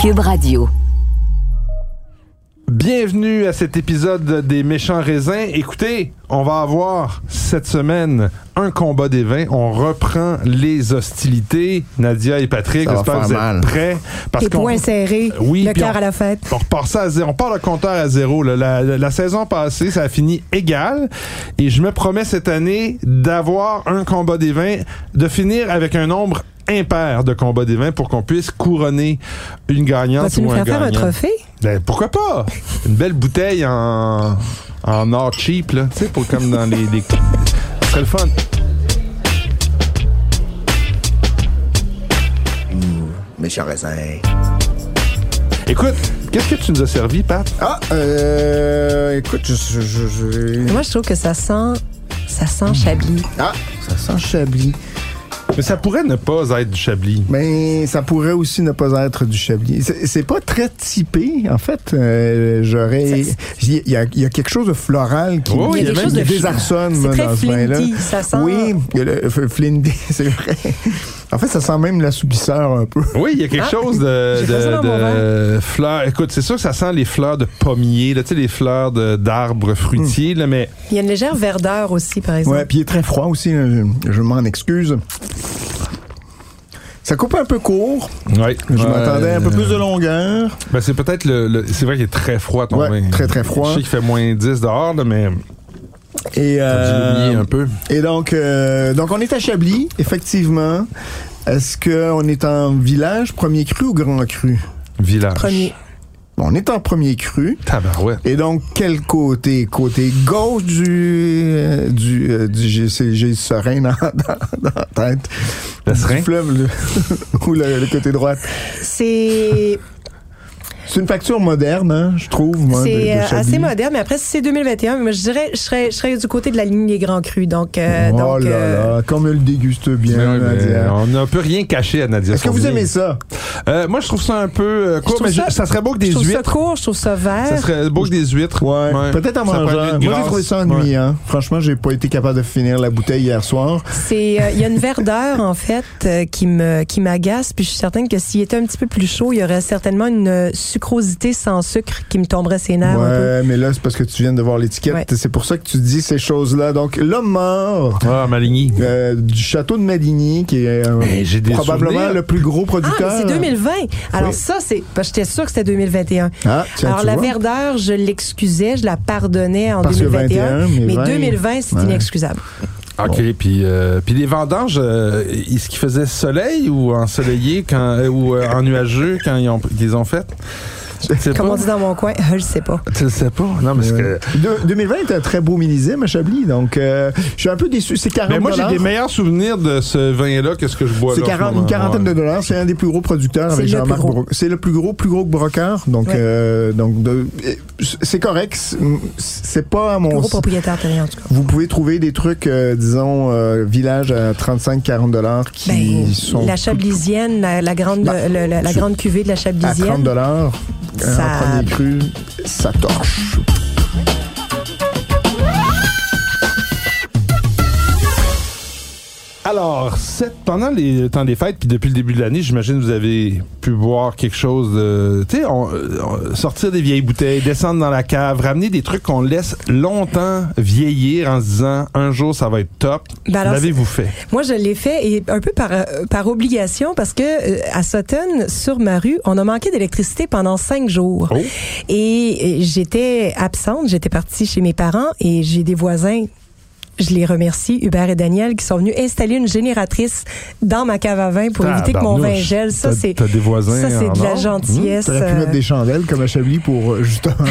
Cube Radio. Bienvenue à cet épisode des méchants raisins. Écoutez, on va avoir cette semaine un combat des vins. On reprend les hostilités. Nadia et Patrick, j'espère que vous êtes mal. prêts. Parce Les points serrés, Oui, le cœur on- à la fête. On repart ça à zéro. On part le compteur à zéro. là. La, la- la saison passée, ça a fini égal. Et je me promets cette année d'avoir un combat des vins, de finir avec un nombre impair de combats des vins pour qu'on puisse couronner une gagnante Vas-tu ou un faire faire un gagnant. trophée? Ben, pourquoi pas? Une belle bouteille en, en or cheap, là. Tu sais, pour comme dans les. les... Ce serait le fun. Méchant raisin. Écoute, qu'est-ce que tu nous as servi, Pat? Ah, euh, écoute, je- je- Moi, je trouve que ça sent, ça sent Chablis. Ah, ça sent Chablis. Mais ça pourrait ne pas être du Chablis. Mais ça pourrait aussi ne pas être du Chablis. C'est pas très typé, en fait. Euh, J'aurais. Il y, a- il y a quelque chose de floral qui Il y a quelque chose de désarçonne dans ce vin-là. ça sent. Oui, il y a le f- flinty, c'est vrai. En fait, ça sent même l'assoupisseur un peu. Oui, il y a quelque Ah, chose de, de, fleurs. Écoute, c'est sûr que ça sent les fleurs de pommier, là, tu sais, les fleurs de- d'arbres fruitiers, là, mais Il y a une légère verdeur aussi, par exemple. Ouais, puis il est très froid aussi. là. Je, je m'en excuse. Ça coupe un peu court. ouais, Je Ouais, m'attendais à un peu euh, plus de longueur. Ben, c'est peut-être le, le- C'est vrai qu'il est très froid, ton Ouais, vin. très, très froid. Je sais qu'il fait moins 10 dehors, là, mais Et, euh, oublié un peu. et donc, euh, donc, on est à Chablis, effectivement. Est-ce qu'on est en village, premier cru ou grand cru? Village. Premier. Bon, on est en premier cru. Tabarouette. Et donc, quel côté? Côté gauche du, euh, du, euh, du j'ai- j'ai le serein dans, dans, dans la tête. Le Du fleuve, le- ou le, le côté droit. C'est C'est une facture moderne, hein, je trouve. moi, c'est euh, assez moderne, mais après, si c'est 2021, moi, je dirais, je serais, je serais du côté de la ligne des grands crus. Donc, euh, oh donc là euh, là, comme elle le déguste bien, Mais ouais, mais Nadia. on n'a un peu rien caché à Nadia. Est-ce que vous aimez ça? Euh, moi, je trouve ça un peu court, mais je- ça- ça serait beau que je des ça huîtres. court, je trouve ça vert. Ça serait beau que des huîtres. Ouais. Ouais. Peut-être en mangeant. Moi, j'ai trouvé ça Ouais. ennuyant. Franchement, j'ai pas été capable de finir la bouteille hier soir. C'est, euh, il y a une verdeur en fait euh, qui me qui m'agace, puis je suis certaine que s'il était un petit peu plus chaud, il y aurait certainement une euh, sucrosité sans sucre qui me tomberait ses nerfs un peu. Ouais, mais là, c'est parce que tu viens de voir l'étiquette. Ouais. C'est pour ça que tu dis ces choses-là. Donc, l'homme mort Ah, Maligny. euh, du château de Maligny, qui est euh, des probablement souvenirs. le plus gros Ah, producteur. mais c'est 2020. Alors Oui. ça, c'est. parce que J'étais sûre que c'était 2021. Ah, tiens, Alors tu la vois. verdeur, je l'excusais, je la pardonnais en Parce que 2021. 21, mais mais 20, 2020, c'est ouais. inexcusable. OK, puis, euh, puis les vendanges, euh, est-ce qu'il faisait soleil ou ensoleillé quand, euh, ou euh, en nuageux quand ils, ont, ils les ont fait? Comme on dit dans mon coin, je sais pas. Tu le sais pas? Non, mais c'est que... Euh, de- 2020 est un très beau millésime à Chablis, donc euh, je suis un peu déçu. C'est 40 Mais moi, j'ai des meilleurs souvenirs de ce vin-là que ce que je bois C'est là. en ce 40 une quarantaine Ouais. de dollars. C'est un des plus gros producteurs C'est avec le Jean-Marc plus gros. Bro- C'est le plus gros, plus gros que Brocard. Donc, Ouais. euh, donc c'est correct. C'est- C'est pas à mon. Gros propriétaire terrien, en tout cas. Vous pouvez trouver des trucs, euh, disons, euh, village à 35-40 dollars qui Ben, sont la chablisienne, la, la grande, Bah, le- la, grande cuvée de la à 30 chablisienne. dollars. Ça- En premier cru, ça torche. Alors, cette- pendant les, le temps des fêtes, puis depuis le début de l'année, j'imagine que vous avez pu boire quelque chose de... Tu sais, euh, sortir des vieilles bouteilles, descendre dans la cave, ramener des trucs qu'on laisse longtemps vieillir en se disant « un jour, ça va être top Ben L'avez-vous fait? Moi, je l'ai fait et un peu par, euh, par obligation parce que euh, à Sutton, sur ma rue, on a manqué d'électricité pendant cinq jours. Oh. Et j'étais absente, j'étais partie chez mes parents et j'ai des voisins. Je les remercie, Hubert et Daniel, qui sont venus installer une génératrice dans ma cave à vin pour éviter que mon vin gèle. Ça, c'est T'as des voisins ça, c'est de la gentillesse. T'aurais pu euh, mettre des chandelles comme à Chablis pour euh, justement.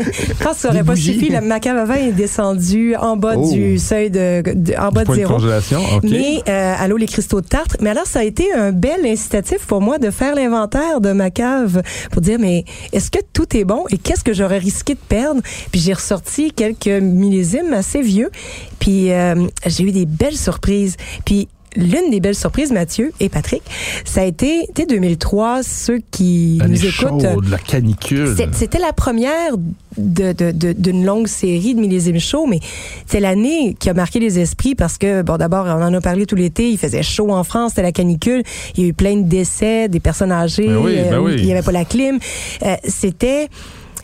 Quand ça Des aurait pas suffi, la, ma cave à vin est descendue en bas Oh. du seuil de, de- en bas de Point de zéro. congélation? OK. Mais euh, allô les cristaux de Tartre. Mais alors ça a été un bel incitatif pour moi de faire l'inventaire de ma cave pour dire mais est-ce que tout est bon et qu'est-ce que j'aurais risqué de perdre? Puis j'ai ressorti quelques millésimes assez vieux. Puis euh, j'ai eu des belles surprises. Puis l'une des belles surprises, Mathieu et Patrick, ça a été, dès 2003, ceux qui nous écoutent. chaude, la canicule. C'était la première de- de- de- d'une longue série de millésimes chauds, mais c'est l'année qui a marqué les esprits parce que, bon, d'abord, on en a parlé tout l'été, il faisait chaud en France, c'était la canicule, il y a eu plein de décès, des personnes âgées, Ben oui, ben euh, oui. il n'y avait pas la clim. Euh, c'était...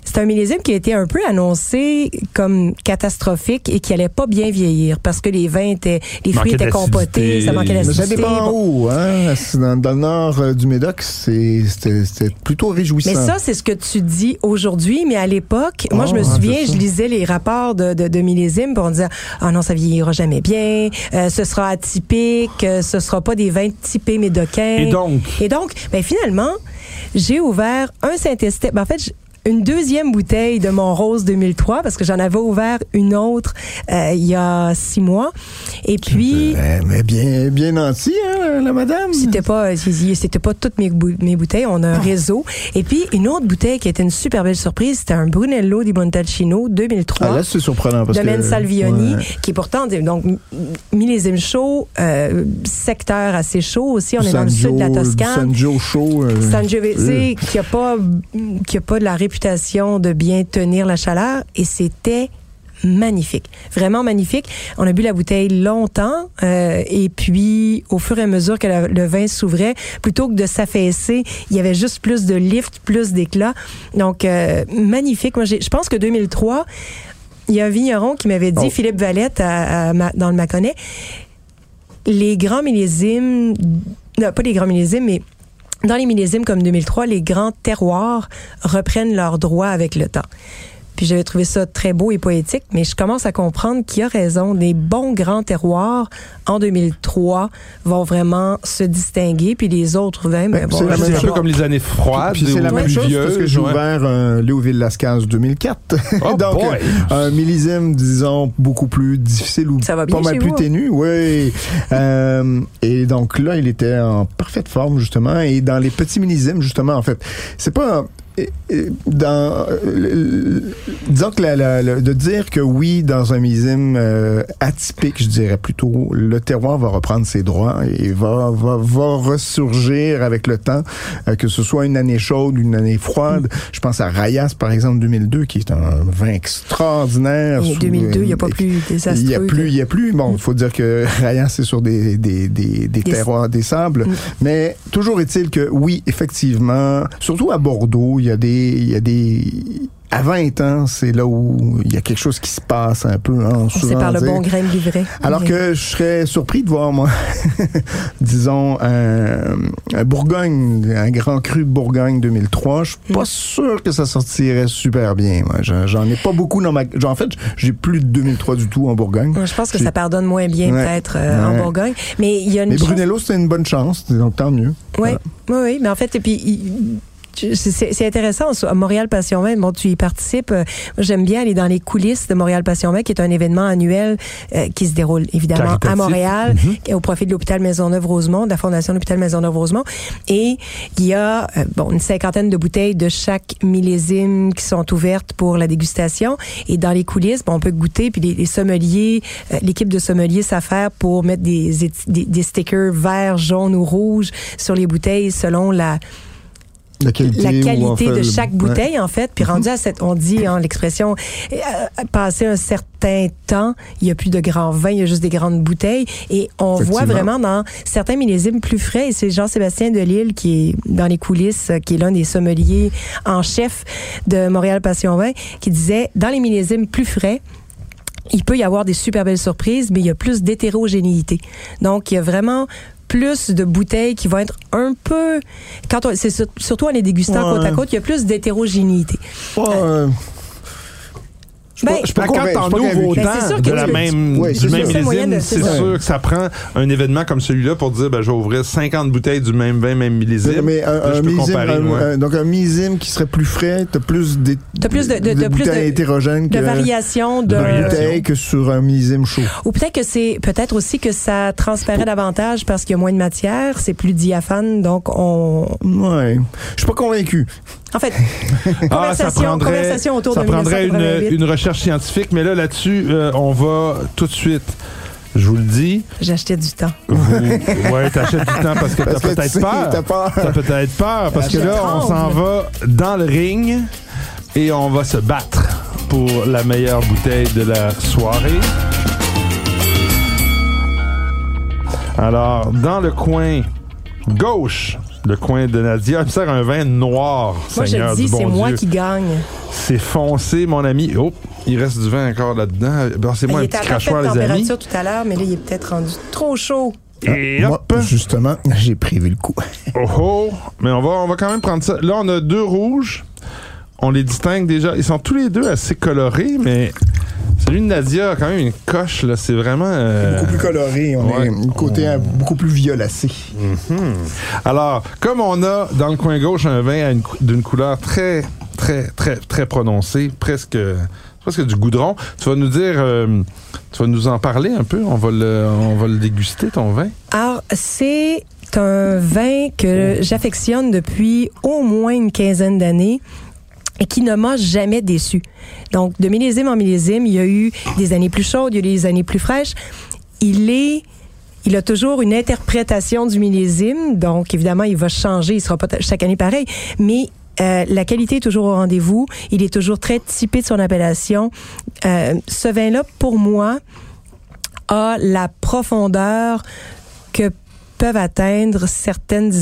C'est un millésime qui a été un peu annoncé comme catastrophique et qui allait pas bien vieillir parce que les vins étaient, les fruits étaient compotés, d'acidité. ça manquait Mais ça d'acidité. dépend bon. où, hein? Dans, dans le nord euh, du Médoc, c'est- c'était plutôt réjouissant. Mais ça, c'est ce que tu dis aujourd'hui, mais à l'époque, moi, je me Ah, souviens, je lisais les rapports de, de, de millésimes, puis on disait, ah non, ça vieillira jamais bien, euh, ce sera atypique, euh, ce sera pas des vins typés médocains. Et donc? Et donc, ben finalement, j'ai ouvert un Saint-Estèphe. Ben, en fait, une deuxième bouteille de mon rose 2003 parce que j'en avais ouvert une autre euh, il y a six mois. Et puis, Euh, mais bien, bien nanti, hein, la madame? c'était pas c'était pas toutes mes, bou- mes bouteilles, on a un réseau. Et puis une autre bouteille qui était une super belle surprise, c'était un Brunello di Montalcino 2003. Ah, là, c'est surprenant parce que. Men Salvioni, ouais. qui est pourtant donc millésime chaud, euh, secteur assez chaud aussi. On est dans le sud de la San Toscane. San Gio chaud. euh, Sangiovese, qui a pas qui a pas de la réputation de bien tenir la chaleur et c'était magnifique, vraiment magnifique. On a bu la bouteille longtemps euh, et puis au fur et à mesure que la- le vin s'ouvrait, plutôt que de s'affaisser, il y avait juste plus de lift, plus d'éclat. Donc euh, magnifique. Moi, je pense que 2003, il y a un vigneron qui m'avait dit, Oh. Philippe Valette à- à Ma- dans le Mâconnais, les grands millésimes, non, pas les grands millésimes, mais dans les millésimes comme 2003, les grands terroirs reprennent leurs droits avec le temps. Puis j'avais trouvé ça très beau et poétique, mais je commence à comprendre qu'il y a raison. Des bons grands terroirs en 2003 vont vraiment se distinguer, puis les autres vins, ben, Ben, vont c'est un peu comme les années froides Puis c'est la même chose parce que j'ai ouvert un Léoville Lascaz 2004. Oh Donc, boy! euh, un millésime, disons, beaucoup plus difficile ou Ça va bien pas mal plus vous, ténu. Oui. Euh, et donc là, il était en parfaite forme, justement. Et dans les petits millésimes, justement, en fait, c'est pas... euh, euh, dans euh, disons que la- la- la- de dire que oui dans un millésime euh, atypique je dirais plutôt le terroir va reprendre ses droits et va va, va ressurgir avec le temps euh, que ce soit une année chaude une année froide je pense à Rayas par exemple 2002 qui est un vin extraordinaire Et sous- 2002, il n'y a pas plus désastreux. il y a que- plus, il y a plus. Bon, il faut dire que Ryan, c'est sur des, des, des, des Des- terroirs, des sables. Mm. Mais toujours est-il que oui, effectivement, surtout à Bordeaux, il y a des, il y a des, à 20 ans, c'est là où il y a quelque chose qui se passe un peu, hein, C'est par le dire. bon grain de livret. Alors Oui. que je serais surpris de voir, moi, disons, un, un Bourgogne, un grand cru de Bourgogne 2003. Je suis pas Mm. sûr que ça sortirait super bien. J'en ai pas beaucoup dans ma... En fait, j'ai plus de 2003 du tout en Bourgogne. Je pense que ça pardonne moins bien Ouais. peut-être euh, en. Bourgogne. Mais il y a une Mais Brunello, c'était une bonne chance, donc tant mieux. Oui, Voilà. oui, oui. Mais en fait, et puis. il- C'est intéressant. À Montréal Passion Vin, bon, tu y participes. Euh, J'aime bien aller dans les coulisses de Montréal Passion Vin, qui est un événement annuel euh, qui se déroule évidemment à. Montréal, Mm-hmm. au profit de l'hôpital Maisonneuve-Rosemont, de la Fondation de l'hôpital Maisonneuve-Rosemont. Et il y a euh, bon une cinquantaine de bouteilles de chaque millésime qui sont ouvertes pour la dégustation. Et dans les coulisses, bon, on peut goûter. Puis les, les sommeliers, euh, l'équipe de sommeliers s'affaire pour mettre des, des stickers verts, jaunes ou rouges sur les bouteilles selon la La qualité, la de chaque ouais. bouteille, en fait. Puis rendu à cette, on dit, hein, l'expression, euh, passé un certain temps, il y a plus de grands vins, il y a juste des grandes bouteilles. Et on voit vraiment dans certains millésimes plus frais, et c'est Jean-Sébastien Delille qui est dans les coulisses, euh, qui est l'un des sommeliers en chef de Montréal Passion Vin, qui disait, dans les millésimes plus frais, il peut y avoir des super belles surprises, mais il y a plus d'hétérogénéité. Donc, il y a vraiment plus de bouteilles qui vont être un peu quand on c'est sur- surtout en les dégustant Ouais. côte à côte il y a plus d'hétérogénéité Ouais, euh, Ben, je suis pas Ben, quand convaincu- t'en je suis pas ouvres autant sûr de que la même, Ouais, du c'est même ça. C'est de- millésime, sûr que ça prend un événement comme celui-là pour dire, ben, je vais ouvrir 50 bouteilles du même vin, même millésime. Mais un, Là, un je peux millésime, comparer, un- ouais. un- donc un millésime qui serait plus frais, t'as plus des T'as plus de- de- de- plus bouteilles de- hétérogènes de que variation de de bouteilles que sur un millésime chaud. ou peut-être que c'est peut-être aussi que ça transparaît davantage parce qu'il y a moins de matière c'est plus diaphane donc on Ouais, je suis pas convaincu. En fait Ah, ça conversation, prendrait, conversation autour ça de prendrait une, 1988. une recherche scientifique, mais là, là-dessus, euh, on va tout de suite je vous le dis, J'achetais du temps. vous, ouais, t'achètes du temps parce que t'as tu peut-être sais, peur. t'as peur. T'as peut-être peur parce que là, on s'en va dans le ring et on va se battre pour la meilleure bouteille de la soirée. Alors, dans le coin gauche, le coin de Nadia, elle me sert un vin noir, Moi, je Seigneur dis, du bon c'est moi qui gagne. C'est foncé, mon ami. Oh, il reste du vin encore là-dedans. Bon, c'est moi il un était petit à parfaite crachoir, les amis. température tout à l'heure, mais là, il est peut-être rendu trop chaud. Et Moi, hop! justement, j'ai prévu le coup. Oh oh! Mais on va, on va quand même prendre ça. Là, on a deux rouges. On les distingue déjà. Ils sont tous les deux assez colorés, mais celui de Nadia a quand même une coche. là. C'est vraiment. euh, Beaucoup plus coloré. On ouais. est un côté euh, beaucoup plus violacé. Alors, comme on a dans le coin gauche un vin d'une couleur très, très, très, très prononcée, presque, presque du goudron, tu vas nous dire, euh, tu vas nous en parler un peu. On va le, on va le déguster ton vin. Alors, c'est un vin que j'affectionne depuis au moins une quinzaine d'années qui ne m'a jamais déçu. Donc, de millésime en millésime, il y a eu des années plus chaudes, il y a eu des années plus fraîches. Il est il a toujours une interprétation du millésime, donc évidemment, il va changer, il sera pas chaque année pareil, mais euh, la qualité est toujours au rendez-vous. Il est toujours très typé de son appellation. Euh, ce vin-là, pour moi, a la profondeur peuvent atteindre certaines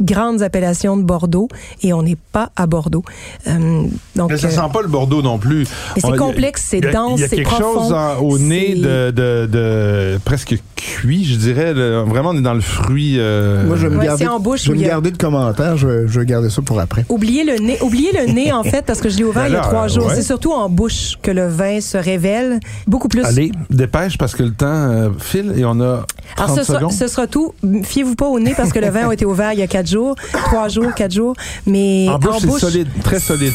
grandes appellations de Bordeaux et on n'est pas à Bordeaux. Euh, donc, Mais ça euh, sent pas le Bordeaux non plus. C'est complexe, c'est il y a- dense, Il y a c'est quelque profond, chose en- au nez c'est- de, de, de presque cuit, je dirais. Vraiment, on est dans le fruit. euh, Moi, je vais me garder, c'est en bouche je vais me garder de commentaires. Je vais, je vais garder ça pour après. Oubliez le nez, oubliez le nez en fait parce que je l'ai ouvert Ben il y a trois jours. ouais. C'est surtout en bouche que le vin se révèle beaucoup plus. Allez, dépêche parce que le temps euh, file et on a 30 Alors ce sera, secondes. ce sera tout. Fiez-vous pas au nez parce que le vin a été ouvert il y a quatre jours, trois jours, quatre jours. Mais En bouche, c'est solide, très solide.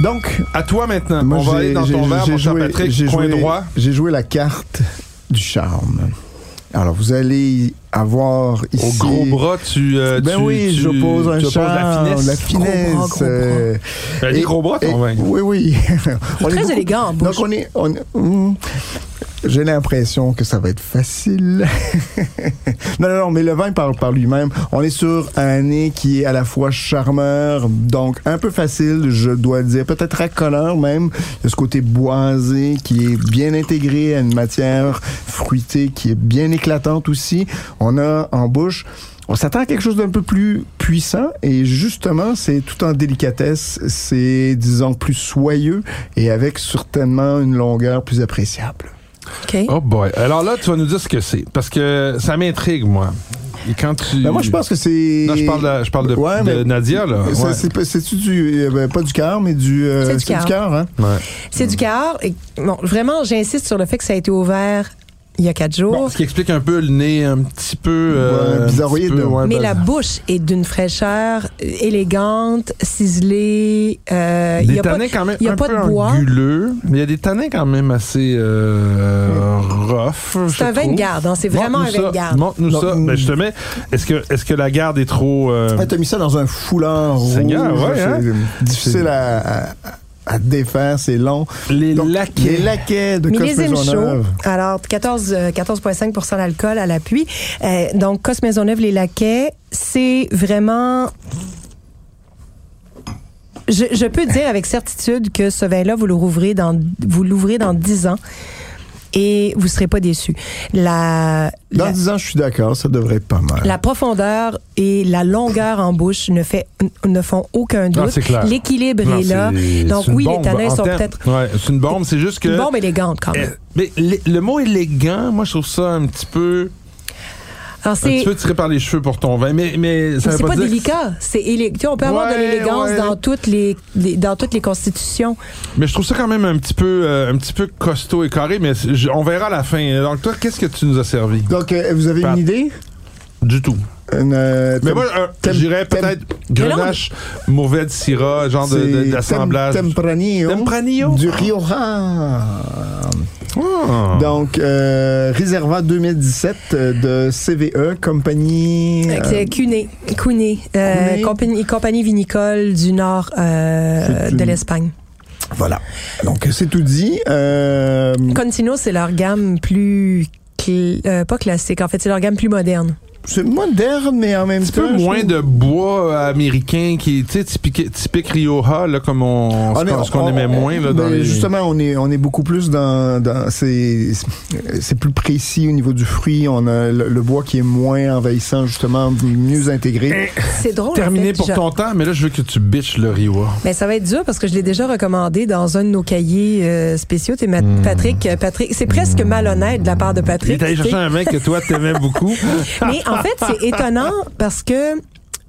Donc, À toi maintenant. moi, on va aller dans ton verre, mon cher joué- Patrick, j'ai coin joué- droit. J'ai joué la carte du charme. Alors, vous allez avoir ici... Au gros bras, tu. euh, Ben tu- oui, tu- j'oppose un tu opposes charme, la finesse. la finesse. Gros bras, gros bras. euh, et- gros bras, ton et- vin. Oui, oui. On est très beaucoup- élégant en bouche. Donc, on est... on est- hum, j'ai l'impression que ça va être facile. non, non, non, mais le vin parle par lui-même. On est sur un nez qui est à la fois charmeur, donc un peu facile, je dois dire, peut-être racoleur même. Il y a ce côté boisé qui est bien intégré à une matière fruitée qui est bien éclatante aussi. On a en bouche on s'attend à quelque chose d'un peu plus puissant et justement, c'est tout en délicatesse, c'est disons plus soyeux et avec certainement une longueur plus appréciable. OK. Oh boy. Alors là, tu vas nous dire ce que c'est. Parce que ça m'intrigue, moi. Et quand tu. Ben, moi, je pense que c'est. Non, je parle de, je parle de, Ouais, de mais- Nadia, là. Ouais. C'est-tu du. euh, ben, pas du cœur, mais du. euh, C'est du cœur. hein? Ouais. C'est du cœur. Bon, vraiment, j'insiste sur le fait que ça a été ouvert il y a quatre jours. Bon, ce qui explique un peu le nez un petit peu. euh, Ouais, bizarroïde. peu, ouais, Mais ben- la bouche est d'une fraîcheur élégante, ciselée. euh, il y a pas, quand même il y a un pas peu de bois. anguleux, mais il y a des tanins quand même assez euh, rough. C'est un vin de garde, hein, c'est vraiment un vin de garde. Montre-nous ça. mm. Ben, je te mets. Est-ce que, est-ce que la garde est trop. euh, Ouais, T'as mis ça dans un foulard Seigneur, rouge. ouais, hein? C'est difficile à, à, à défaire, c'est long. les Donc, laquais. Les laquais de Cosme chaud. Maisonneuve. Alors, 14, euh, 14,5% d'alcool à l'appui. Euh, donc, Cos Maisonneuve, les laquais, c'est vraiment... Je, je peux dire avec certitude que ce vin-là, vous l'ouvrez dans, vous l'ouvrez dans 10 ans et vous serez pas déçu. La, Dans la, 10 ans, je suis d'accord, ça devrait être pas mal. la profondeur et la longueur en bouche ne, fait, ne font aucun Non, doute. L'équilibre est là. Donc oui, les tanins sont peut-être Ouais, c'est une bombe, c'est juste que. une bombe élégante quand même. Euh, mais le, le mot élégant, moi, je trouve ça un petit peu. Alors, Un c'est petit peu tiré par les cheveux pour ton vin. Mais, mais ça Mais veut pas pas dire- délicat. C'est élé- tu sais, on peut avoir de l'élégance ouais. dans toutes les, les- dans toutes les constitutions. Mais je trouve ça quand même un petit peu, euh, un petit peu costaud et carré. Mais je- on verra à la fin. Donc, toi, qu'est-ce que tu nous as servi? Donc, euh, vous avez Pat. une idée? Du tout. Une, euh, Mais moi, euh, je dirais tem- peut-être grenache, mauvais syrah, genre de- de- c'est d'assemblage. tem- Tempranillo. Tempranillo? Du Rioja. Ah. Donc, euh, Réserva 2017 euh, de CVE, compagnie. euh, C'est Cuné, Cuné, euh, Cuné. compagnie, compagnie vinicole du nord euh, de l'Espagne. voilà. Donc, c'est tout dit. Euh, Contino, c'est leur gamme plus cl- euh, pas classique. En fait, c'est leur gamme plus moderne. C'est moderne, mais en même Un temps. peu je moins de bois euh, américain qui est typique, typique Rioja, là, comme on, ce On est- qu'on- ce qu'on on- aimait on- moins. Là, dans ben, les- Justement, on est, on est beaucoup plus dans. dans c'est, c'est plus précis au niveau du fruit. On a le, le bois qui est moins envahissant, justement, mieux intégré. C'est drôle. en Terminé fait, pour je- ton temps, mais là, je veux que tu bitches le Rioja. Mais ça va être dur parce que je l'ai déjà recommandé dans un de nos cahiers euh, spéciaux. T'es ma- Patrick, euh, Patrick, c'est presque malhonnête de la part de Hmm. Il Patrick. est allé chercher un vin que toi, t'aimais beaucoup. Mais en fait, c'est étonnant parce que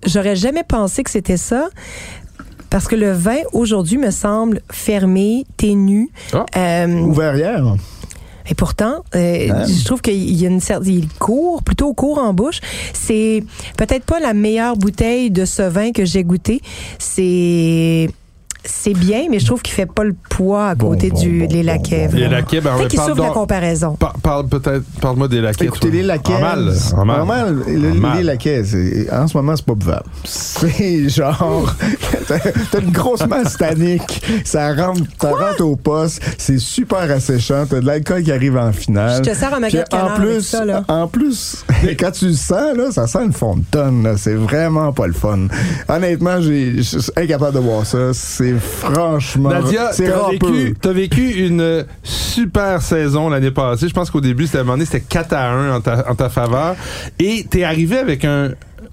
j'aurais jamais pensé que c'était ça. Parce que le vin, aujourd'hui, me semble fermé, ténu. Euh, Ouvert hier. et pourtant, euh, je trouve qu'il y a une certaine... Il court, plutôt court en bouche. C'est peut-être pas la meilleure bouteille de ce vin que j'ai goûté. C'est... C'est bien, mais je trouve qu'il fait pas le poids à côté bon, du, bon, des laquais. bon. Les laquais, ben, Peut-être qu'il parle souffre de la comparaison. Par- parle peut-être, parle-moi des laquais. Écoutez, toi. les laquais. En mal. En mal. En mal. Le- En mal. Les laquais, en ce moment, c'est pas buvable. C'est genre. T'as une grosse masse tannique. Ça rentre, ça rentre au poste. C'est super asséchant. T'as de l'alcool qui arrive en finale. Je te sers un Puis magot de canard en plus, avec ça, là. en plus, quand tu le sens, là, ça sent une tonne. là. C'est vraiment pas le fun. Honnêtement, j'ai- je suis incapable de voir ça. C'est franchement. Nadia, c'est t'as vécu, t'as vécu une super saison l'année passée. Je pense qu'au début, c'était à un moment donné, c'était 4 à 1 en ta, en ta faveur. Et t'es arrivé avec un,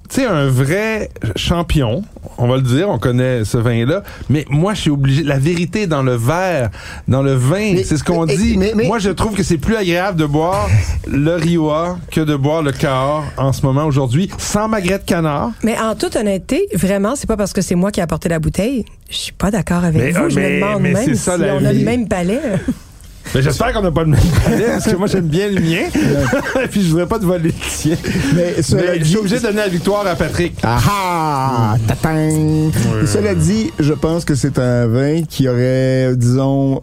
tu sais, un vrai champion. On va le dire, on connaît ce vin-là. Mais moi, je suis obligé. La vérité dans le verre, dans le vin. C'est ce qu'on dit. mais- mais- moi, je trouve que c'est plus agréable de boire le Rioja que de boire le Cahors en ce moment, aujourd'hui, sans magret de canard. Mais en toute honnêteté, vraiment, c'est pas parce que c'est moi qui ai apporté la bouteille. Je suis pas d'accord avec Mais, vous. ah, je mais- me demande mais même si on a le même palais. J'espère qu'on n'a pas le même palais, parce que moi, j'aime bien le mien. Puis je voudrais pas te voler le tien. Mais cela Mais je suis obligé de donner la victoire à Patrick. Ah ah! Tatin! Cela dit, je pense que c'est un vin qui aurait, disons,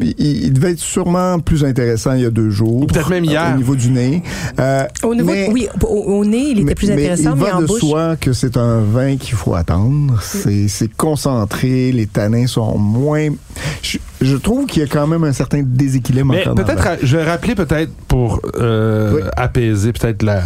il, il devait être sûrement plus intéressant il y a deux jours. Ou peut-être même hier. Au niveau du nez. Euh, Au niveau, mais- oui, au, au nez, il était mais- plus intéressant, il mais, va en de bouche. soi que c'est un vin qu'il faut attendre. C'est c'est concentré, les tanins sont moins. Je, je trouve qu'il y a quand même un certain déséquilibre. Mais peut-être, je vais rappeler peut-être pour euh, Oui. apaiser peut-être la,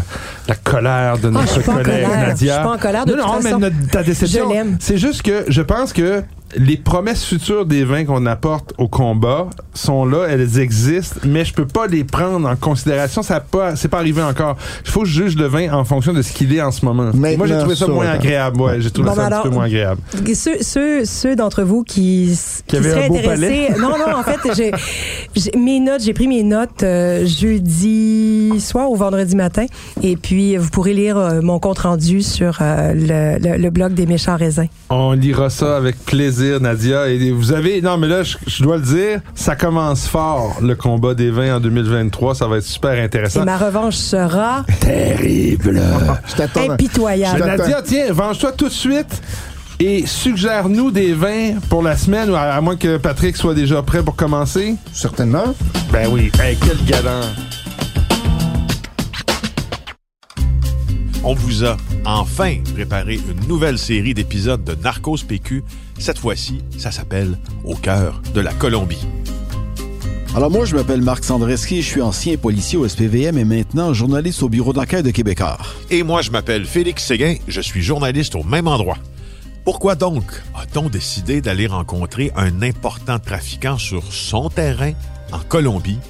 la colère de Ah, notre collègue. Nadia. Je suis pas en colère, de non, toute non, façon. mais notre- ta déception, Je l'aime. c'est juste que je pense que les promesses futures des vins qu'on apporte au combat sont là, elles existent, mais je peux pas les prendre en considération. Ça pas, c'est pas arrivé encore. Il faut que je juge le vin en fonction de ce qu'il est en ce moment. Maintenant, Moi, j'ai trouvé ça moins agréable. Ouais, j'ai trouvé Bon, ça ben un petit peu moins agréable. Ceux, ceux, ceux d'entre vous qui, qui avaient seraient intéressés. Non, non, en fait, j'ai, j'ai- mes notes, j'ai pris mes notes euh, jeudi soir ou vendredi matin. Et puis, vous pourrez lire euh, mon compte rendu sur euh, le, le- le blog des méchants raisins. On lira ça avec plaisir, Nadia. Et vous avez, non, mais là, je, je dois le dire, ça commence fort, le combat des vins en 2023. Ça va être super Et intéressant. ma revanche sera Terrible. Je t'attends. impitoyable. Je- Nadia, tiens, venge-toi tout de suite et suggère-nous des vins pour la semaine, ou à, à moins que Patrick soit déjà prêt pour commencer. Certainement. Ben oui. Hey, quel galant. On vous a enfin préparé une nouvelle série d'épisodes de Narcos PQ. Cette fois-ci, ça s'appelle Au cœur de la Colombie. Alors moi, je m'appelle Marc Sandreski, je suis ancien policier au SPVM et maintenant journaliste au bureau d'enquête de Québécois. Et moi, je m'appelle Félix Séguin, je suis journaliste au même endroit. Pourquoi donc a-t-on décidé d'aller rencontrer un important trafiquant sur son terrain en Colombie?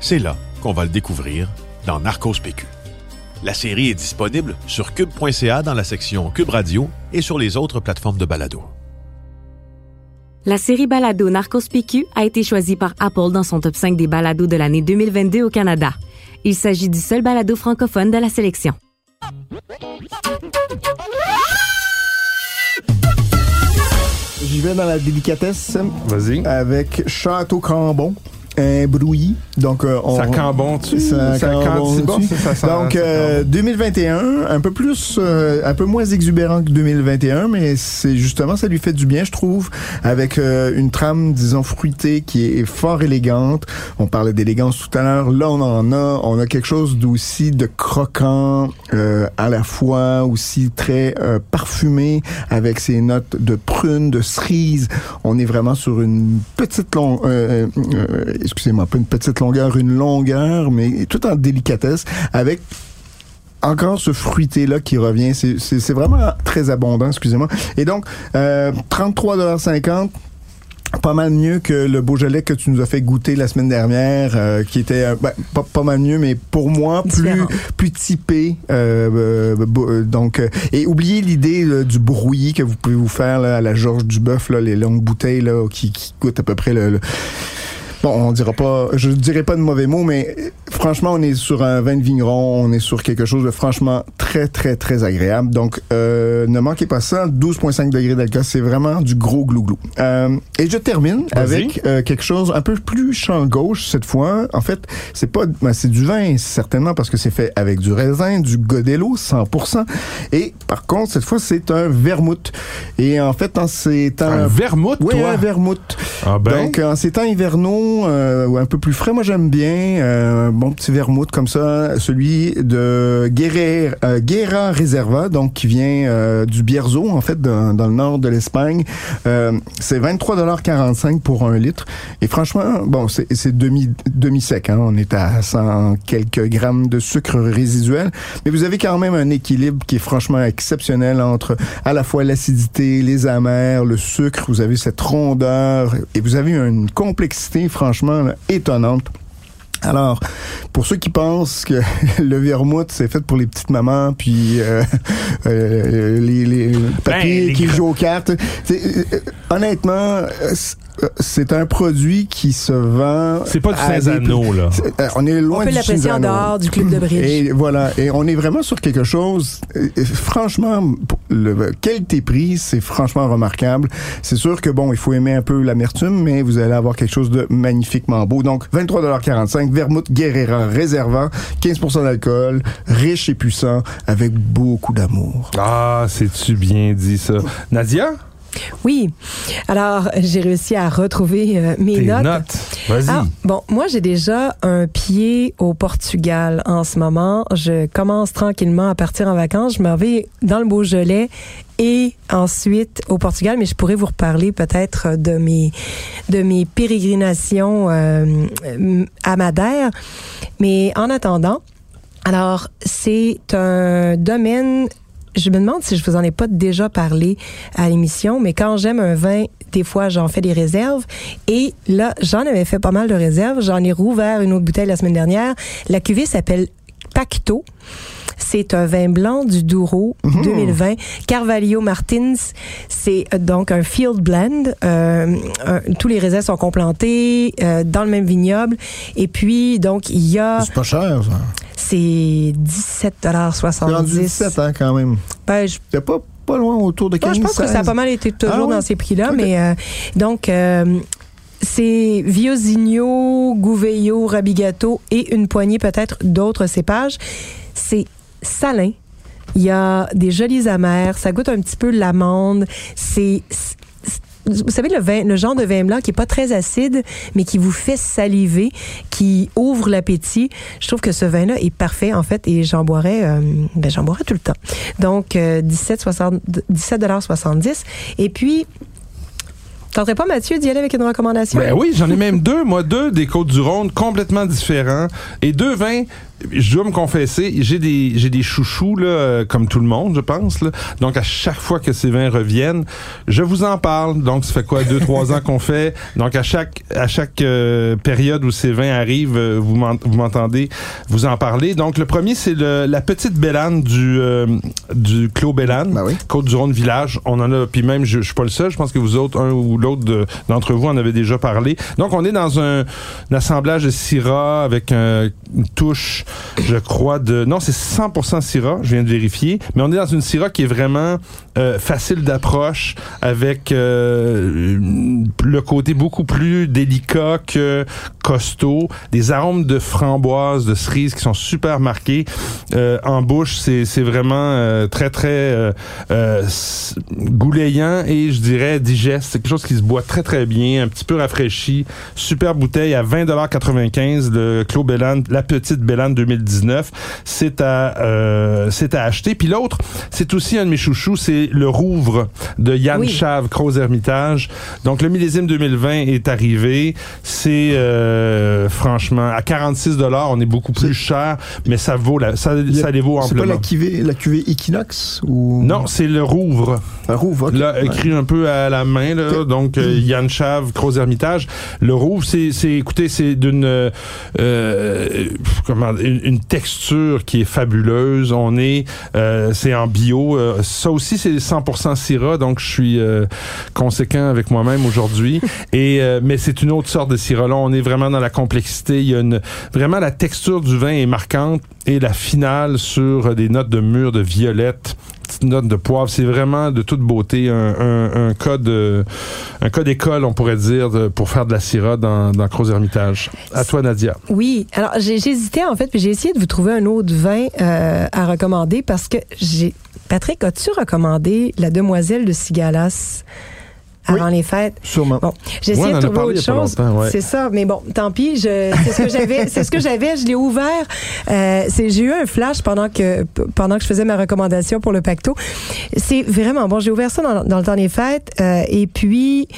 C'est là qu'on va le découvrir dans Narcos PQ. La série est disponible sur cube.ca dans la section Cube Radio et sur les autres plateformes de balado. La série Balado Narcos PQ a été choisie par Apple dans son top 5 des balados de l'année 2022 au Canada. Il s'agit du seul balado francophone de la sélection. J'y vais dans la délicatesse Vas-y. avec Château Cambon. Un brouillis. Donc, euh, on, Ça cambon-tu? Ça Ça cambon-tu? cantibon? Ça, Donc, euh, cambon. 2021, un peu plus, euh, un peu moins exubérant que 2021, mais c'est justement, ça lui fait du bien, je trouve, avec euh, une trame, disons, fruitée qui est fort élégante. On parlait d'élégance tout à l'heure. Là, on en a, on a quelque chose d'aussi de croquant, euh, à la fois aussi très euh, parfumé, avec ses notes de prune, de cerise. On est vraiment sur une petite long, euh, euh, excusez-moi, pas une petite longueur, une longueur, mais tout en délicatesse, avec encore ce fruité-là qui revient. C'est- vraiment très abondant, excusez-moi. Et donc, euh, 33,50 pas mal mieux que le Beaujolais que tu nous as fait goûter la semaine dernière, euh, qui était euh, ben, pas, pas mal mieux, mais pour moi plus Différent. plus typé. euh, donc et oubliez l'idée du brouillis que vous pouvez vous faire là, à la Georges du Bœuf, là, les longues bouteilles là, qui, qui coûtent à peu près le, le- Bon, on dira pas, je dirais pas de mauvais mots, mais franchement, on est sur un vin de vigneron, on est sur quelque chose de franchement très, très, très agréable. Donc, euh, ne manquez pas ça. 12,5 degrés d'alcool, c'est vraiment du gros glouglou. Euh, et je termine avec euh, quelque chose un peu plus champ gauche cette fois. En fait, c'est pas, ben, c'est du vin certainement parce que c'est fait avec du raisin, du godello, 100%. Et par contre, cette fois, c'est un vermouth. Et en fait, en ces temps, Un vermouth, oui, toi? un vermouth. Ah ben. Donc, en ces temps hivernaux, euh, ou un peu plus frais, moi j'aime bien euh, bon petit vermouth comme ça, celui de Guerre, euh, Guerra Reserva, donc qui vient euh, du Bierzo, en fait, dans, dans le nord de l'Espagne. Euh, c'est 23,45 pour un litre. Et franchement, bon, c'est c'est demi, demi-sec, hein, on est à 100 quelques grammes de sucre résiduel, mais vous avez quand même un équilibre qui est franchement exceptionnel entre à la fois l'acidité, les amers, le sucre, vous avez cette rondeur et vous avez une complexité là, étonnante. Alors, pour ceux qui pensent que le vermouth c'est fait pour les petites mamans, puis euh, euh, les, les papiers les qui jouent aux cartes, euh, honnêtement, c'est- euh, c'est un produit qui se vend. C'est pas du Saint-Zano, là. euh, On est loin On peut l'apprécier en dehors du club de bridge. Et voilà, et on est vraiment sur quelque chose. euh, franchement, le qualité-prix, c'est franchement remarquable. C'est sûr que bon, il faut aimer un peu l'amertume, mais vous allez avoir quelque chose de magnifiquement beau. Donc 23,45 Vermouth Guerrera Reserva, 15% d'alcool, riche et puissant, avec beaucoup d'amour. Ah, c'est-tu bien dit ça? Nadia? Oui. Alors, j'ai réussi à retrouver euh, mes Tes notes. notes. Vas-y. Ah, bon, moi, j'ai déjà un pied au Portugal en ce moment. Je commence tranquillement à partir en vacances. Je m'en vais dans le Beaujolais et ensuite au Portugal, mais je pourrais vous reparler peut-être de mes, de mes pérégrinations euh, euh, à Madère. Mais en attendant, alors, c'est un domaine je me demande si je vous en ai pas déjà parlé à l'émission, mais quand j'aime un vin, des fois, j'en fais des réserves. Et là, j'en avais fait pas mal de réserves. J'en ai rouvert une autre bouteille la semaine dernière. La cuvée s'appelle Pacto. C'est un vin blanc du Douro 2020. Carvalho Martins, c'est euh, donc un field blend. Euh, un- tous les raisins sont complantés euh, dans le même vignoble. Et puis, donc, il y a... C'est pas cher, ça. C'est C'est rendu 17,70 17 ans quand même. Ben, je, C'est pas, pas loin autour de 15 non, je pense que ça a 16. pas mal été toujours Ah dans ces prix-là, mais euh, donc euh, c'est Viosigno, Gouveio, Rabigato et une poignée peut-être d'autres cépages. C'est salin. Il y a des jolis amers. Ça goûte un petit peu l'amande. C'est- vous savez, le, vin, le genre de vin blanc qui est pas très acide, mais qui vous fait saliver, qui ouvre l'appétit. Je trouve que ce vin-là est parfait, en fait, et j'en boirais, euh, ben, j'en boirais tout le temps. Donc, euh, 17,60 17,70 Et puis, tenterais pas, Mathieu, d'y aller avec une recommandation? Ben oui, j'en ai même deux, moi, deux des Côtes-du-Rhône complètement différents. Et deux vins, je dois me confesser, j'ai des, j'ai des chouchous, là, euh, comme tout le monde, je pense. Là. Donc, à chaque fois que ces vins reviennent, je vous en parle. Donc, ça fait quoi, deux, trois ans qu'on fait? Donc, à chaque, à chaque euh, période où ces vins arrivent, euh, vous m'en- vous m'entendez vous en parler. Donc, le premier, c'est le, la petite Bélane du, euh, du Clos Bélane. Ben oui. Côte-du-Rhône Village. On en a, puis même, je, je suis pas le seul. Je pense que vous autres, un ou l'autre de- d'entre vous en avez déjà parlé. Donc, on est dans un, un assemblage de Syrah avec un- une touche, je crois, de... Non, c'est 100% Syrah, je viens de vérifier. Mais on est dans une Syrah qui est vraiment euh, facile d'approche avec euh, le côté beaucoup plus délicat que costaud. Des arômes de framboise, de cerise qui sont super marqués. Euh, en bouche, c'est c'est vraiment euh, très, très euh, euh, goulayant et je dirais digeste. C'est quelque chose qui se boit très, très bien, un petit peu rafraîchi. Super bouteille à 20,95 le Clos Bellane, la petite Bellane 2019. C'est à, euh, c'est à acheter. Puis l'autre, c'est aussi un de mes chouchous, c'est le Rouvre de Yann Oui. Chave, Croz Hermitage. Donc le millésime 2020 est arrivé. C'est euh, franchement à 46 dollars, on est beaucoup plus cher, mais ça vaut la, ça, a- les vaut C'est pas amplement. la cuvée, la cuvée Equinox ou? Non, c'est le Rouvre. un Rouvre, ok. Là, Ouais. écrit un peu à la main, là. Donc, euh, Yann Chave, Croz Hermitage. Le Rouvre, c'est, c'est, écoutez, c'est d'une, euh, comment, une, une texture qui est fabuleuse. On est, euh, c'est en bio. Euh, ça aussi, c'est 100% Syrah, donc je suis euh, conséquent avec moi-même aujourd'hui. Et, euh, mais c'est une autre sorte de Syrah. Là, on est vraiment dans la complexité. Il y a une, vraiment la texture du vin est marquante et la finale sur des notes de mûre de violette note de poivre. C'est vraiment de toute beauté un, un, un cas d'école, on pourrait dire, pour faire de la syrah dans, dans Croz Hermitage. À toi, Nadia. Oui, alors j'hésitais en fait, puis j'ai essayé de vous trouver un autre vin euh, à recommander parce que j'ai. Patrick, as-tu recommandé la demoiselle de Cigalas? Avant les fêtes? Sûrement. Bon, j'ai Ouais, de trouver autre chose. ouais. C'est ça, mais bon, tant pis. je- C'est ce que j'avais. c'est ce que j'avais. Je l'ai ouvert. Euh, c'est- j'ai eu un flash pendant que pendant que je faisais ma recommandation pour le pacto. C'est vraiment bon. J'ai ouvert ça dans, dans le temps des fêtes euh, et puis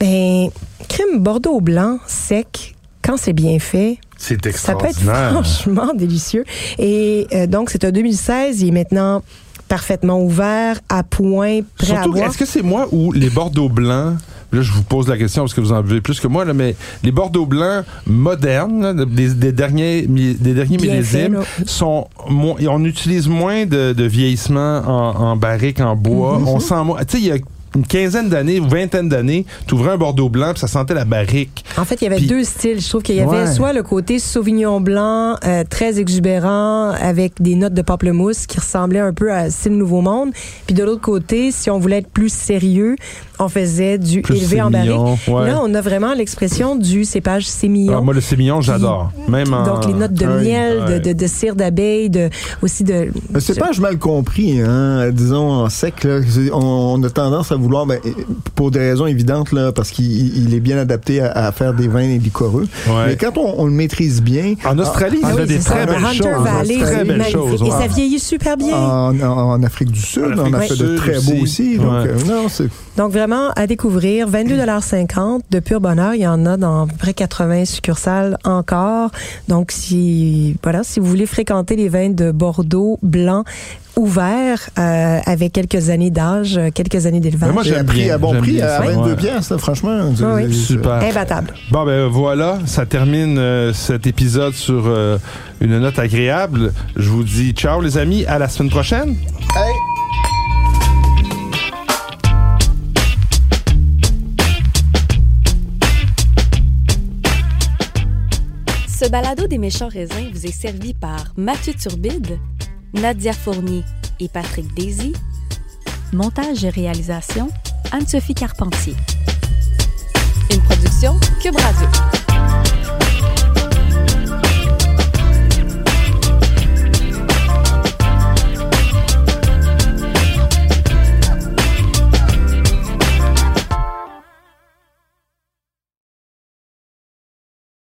ben crème Bordeaux blanc sec quand c'est bien fait. C'est Ça peut être extraordinaire. franchement délicieux. Et euh, donc, c'est un 2016. Il est maintenant parfaitement ouvert, à point, prêt à Surtout, boire. est-ce que c'est moi ou les Bordeaux blancs? Là, je vous pose la question parce que vous en buvez plus que moi, là, mais les Bordeaux blancs modernes, des, des derniers, des derniers Bien millésimes, sont on utilise moins de, de vieillissement en, en barrique, en bois. Mhm. On sent moins. Tu sais, il y a une quinzaine d'années, ou vingtaine d'années, tu ouvrais un Bordeaux blanc, puis ça sentait la barrique. En fait, il y avait deux styles. Je trouve qu'il y avait Ouais. soit le côté Sauvignon blanc, euh, très exubérant, avec des notes de pamplemousse qui ressemblaient un peu à style Nouveau Monde. Puis de l'autre côté, si on voulait être plus sérieux, on faisait du Plus élevé en barrique. ouais. Là, on a vraiment l'expression du cépage sémillon. Ah, moi, le sémillon, j'adore. Même en... Donc, les notes de Ouais. miel, Ouais. de, de, de cire d'abeille, de, aussi de... Mais C'est pas mal compris, hein, disons en sec. Là, C'est- on, on a tendance à vouloir, ben, pour des raisons évidentes, là, parce qu'il il est bien adapté à, à faire des vins liquoreux. Ouais. Mais quand on, on le maise bien, En Australie, Ah, il oui, fait des c'est très belles Hunter choses. Valley, Très c'est belles choses. Et ouais. ça vieillit super bien. en, en- en Afrique du Sud, En on a fait de très beaux aussi. Donc, Ouais. euh, non, c'est Donc vraiment à découvrir, 22,50 de pur bonheur. Il y en a dans à peu près 80 succursales encore. Donc si voilà, si vous voulez fréquenter les vins de Bordeaux blanc ouverts euh, avec quelques années d'âge, euh, quelques années d'élevage, moi, prix, bien, à bon prix, à ça. 22 Ouais. piastres, ça, franchement. Oui, oui. Super. imbattable. Bon, ben voilà, ça termine euh, cet épisode sur euh, une note agréable. Je vous dis ciao, les amis, à la semaine prochaine. Hey! Ce balado des méchants raisins vous est servi par Mathieu Turbide, Nadia Fournier et Patrick Daisy. Montage et réalisation, Anne-Sophie Carpentier. Une production Cube Radio.